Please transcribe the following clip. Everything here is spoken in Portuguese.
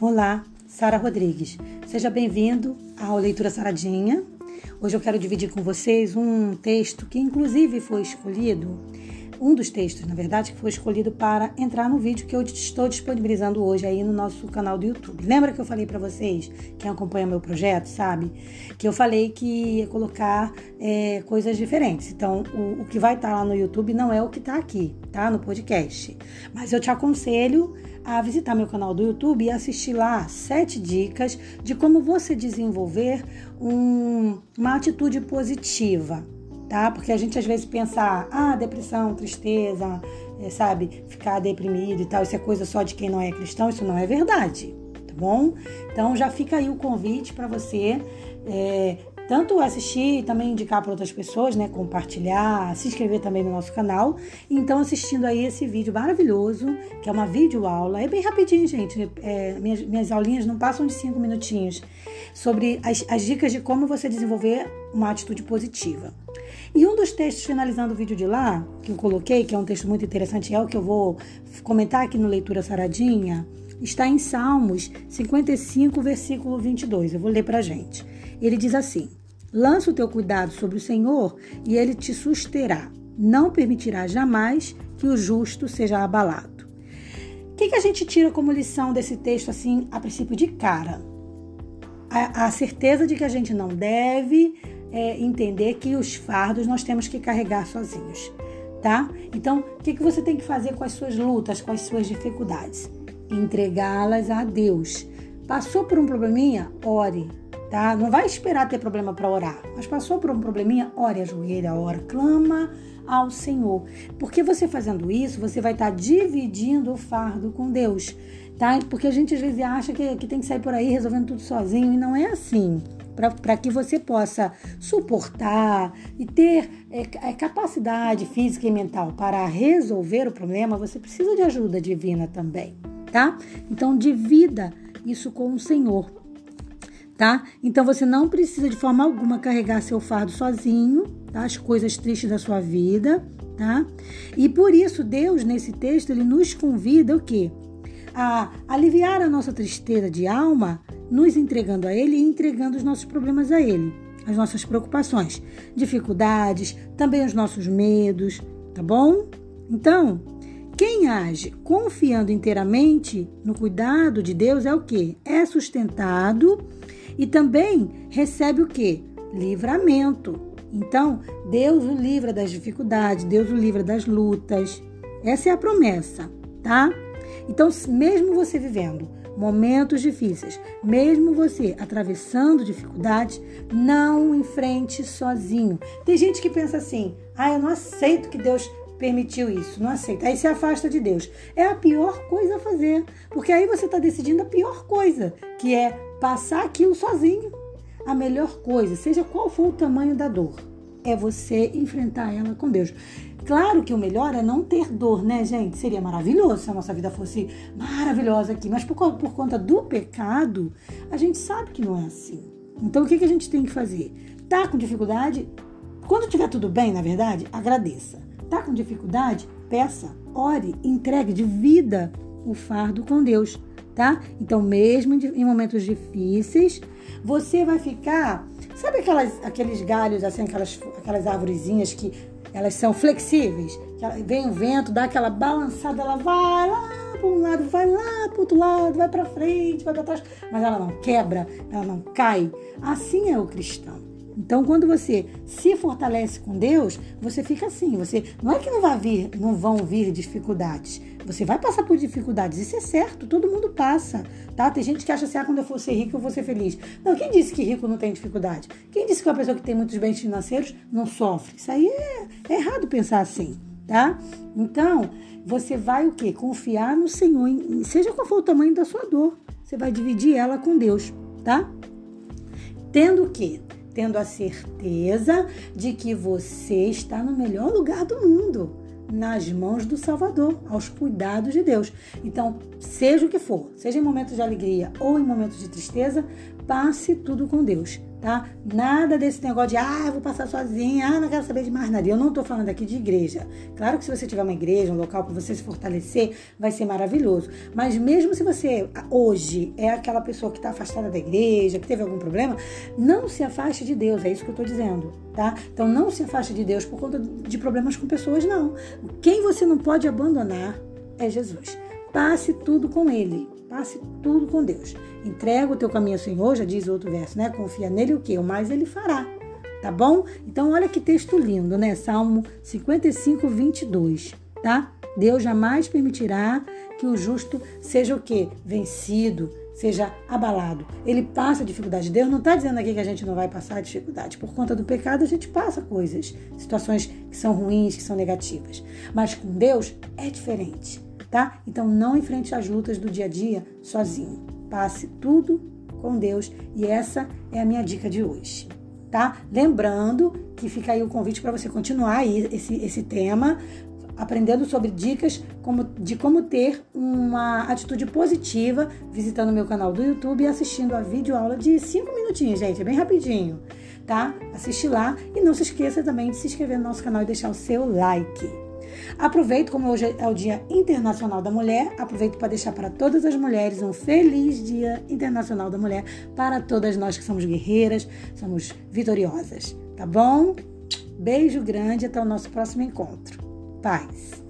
Olá, Sara Rodrigues. Seja bem-vindo ao Leitura Saradinha. Hoje eu quero dividir com vocês um texto que inclusive foi escolhido, um dos textos, na verdade, que foi escolhido para entrar no vídeo que eu estou disponibilizando hoje aí no nosso canal do YouTube. Lembra que eu falei para vocês, quem acompanha meu projeto, sabe? Que eu falei que ia colocar é, coisas diferentes. Então, o, o que vai estar tá lá no YouTube não é o que está aqui, tá? No podcast. Mas eu te aconselho a visitar meu canal do YouTube e assistir lá sete dicas de como você desenvolver um, uma atitude positiva, tá? Porque a gente às vezes pensa, ah, depressão, tristeza, é, sabe, ficar deprimido e tal, isso é coisa só de quem não é cristão, isso não é verdade, tá bom? Então já fica aí o convite para você é, tanto assistir e também indicar para outras pessoas, né? Compartilhar, se inscrever também no nosso canal. Então, assistindo aí esse vídeo maravilhoso, que é uma videoaula, é bem rapidinho, gente. É, minhas, minhas aulinhas não passam de cinco minutinhos, sobre as, as dicas de como você desenvolver uma atitude positiva. E um dos textos finalizando o vídeo de lá, que eu coloquei, que é um texto muito interessante, é o que eu vou comentar aqui no Leitura Saradinha, está em Salmos 55, versículo 22. Eu vou ler para gente. Ele diz assim: Lança o teu cuidado sobre o Senhor e ele te susterá. Não permitirá jamais que o justo seja abalado. O que, que a gente tira como lição desse texto, assim, a princípio de cara? A, a certeza de que a gente não deve é, entender que os fardos nós temos que carregar sozinhos, tá? Então, o que, que você tem que fazer com as suas lutas, com as suas dificuldades? Entregá-las a Deus. Passou por um probleminha? Ore, tá? Não vai esperar ter problema para orar, mas passou por um probleminha, ore, ajoelha, ora, clama ao Senhor. Porque você fazendo isso, você vai estar tá dividindo o fardo com Deus, tá? Porque a gente às vezes acha que, que tem que sair por aí resolvendo tudo sozinho e não é assim. Para que você possa suportar e ter é, é, capacidade física e mental para resolver o problema, você precisa de ajuda divina também, tá? Então, divida isso com o Senhor tá? Então você não precisa de forma alguma carregar seu fardo sozinho, tá? As coisas tristes da sua vida, tá? E por isso Deus nesse texto ele nos convida o quê? A aliviar a nossa tristeza de alma, nos entregando a ele e entregando os nossos problemas a ele, as nossas preocupações, dificuldades, também os nossos medos, tá bom? Então, quem age confiando inteiramente no cuidado de Deus é o que? É sustentado e também recebe o que? Livramento. Então, Deus o livra das dificuldades, Deus o livra das lutas. Essa é a promessa, tá? Então, mesmo você vivendo momentos difíceis, mesmo você atravessando dificuldades, não enfrente sozinho. Tem gente que pensa assim: ah, eu não aceito que Deus permitiu isso, não aceita. Aí se afasta de Deus. É a pior coisa a fazer, porque aí você está decidindo a pior coisa, que é passar aquilo sozinho. A melhor coisa, seja qual for o tamanho da dor, é você enfrentar ela com Deus. Claro que o melhor é não ter dor, né, gente? Seria maravilhoso se a nossa vida fosse maravilhosa aqui, mas por, por conta do pecado, a gente sabe que não é assim. Então, o que, que a gente tem que fazer? Tá com dificuldade? Quando tiver tudo bem, na verdade, agradeça. Tá com dificuldade? Peça, ore, entregue, divida o fardo com Deus tá? Então, mesmo em momentos difíceis, você vai ficar. Sabe aquelas, aqueles galhos, assim, aquelas, aquelas árvorezinhas que elas são flexíveis? Que vem o vento, dá aquela balançada, ela vai lá para um lado, vai lá para outro lado, vai para frente, vai para trás, mas ela não quebra, ela não cai. Assim é o cristão. Então, quando você se fortalece com Deus, você fica assim. Você não é que não vai vir, não vão vir dificuldades. Você vai passar por dificuldades. Isso é certo. Todo mundo passa, tá? Tem gente que acha assim, ah, quando eu for ser rico, eu vou ser feliz. Não, quem disse que rico não tem dificuldade? Quem disse que uma pessoa que tem muitos bens financeiros não sofre? Isso aí é, é errado pensar assim, tá? Então, você vai o quê? Confiar no Senhor, seja qual for o tamanho da sua dor. Você vai dividir ela com Deus, tá? Tendo o quê? Tendo a certeza de que você está no melhor lugar do mundo, nas mãos do Salvador, aos cuidados de Deus. Então, seja o que for, seja em momentos de alegria ou em momentos de tristeza, passe tudo com Deus. Tá? Nada desse negócio de, ah, eu vou passar sozinha, ah, não quero saber de mais nada. Eu não tô falando aqui de igreja. Claro que se você tiver uma igreja, um local para você se fortalecer, vai ser maravilhoso. Mas mesmo se você hoje é aquela pessoa que está afastada da igreja, que teve algum problema, não se afaste de Deus, é isso que eu tô dizendo, tá? Então não se afaste de Deus por conta de problemas com pessoas, não. Quem você não pode abandonar é Jesus. Passe tudo com Ele. Passe tudo com Deus. Entrega o teu caminho ao Senhor, já diz outro verso, né? Confia nele o que? O mais ele fará. Tá bom? Então, olha que texto lindo, né? Salmo 55, 22, tá? Deus jamais permitirá que o justo seja o quê? Vencido, seja abalado. Ele passa dificuldade. Deus não está dizendo aqui que a gente não vai passar dificuldade. Por conta do pecado, a gente passa coisas, situações que são ruins, que são negativas. Mas com Deus é diferente tá? Então não enfrente as lutas do dia a dia sozinho. Passe tudo com Deus e essa é a minha dica de hoje, tá? Lembrando que fica aí o convite para você continuar aí esse, esse tema, aprendendo sobre dicas como, de como ter uma atitude positiva, visitando meu canal do YouTube e assistindo a vídeo aula de 5 minutinhos, gente, é bem rapidinho, tá? Assiste lá e não se esqueça também de se inscrever no nosso canal e deixar o seu like. Aproveito, como hoje é o Dia Internacional da Mulher, aproveito para deixar para todas as mulheres um feliz Dia Internacional da Mulher, para todas nós que somos guerreiras, somos vitoriosas, tá bom? Beijo grande, até o nosso próximo encontro. Paz.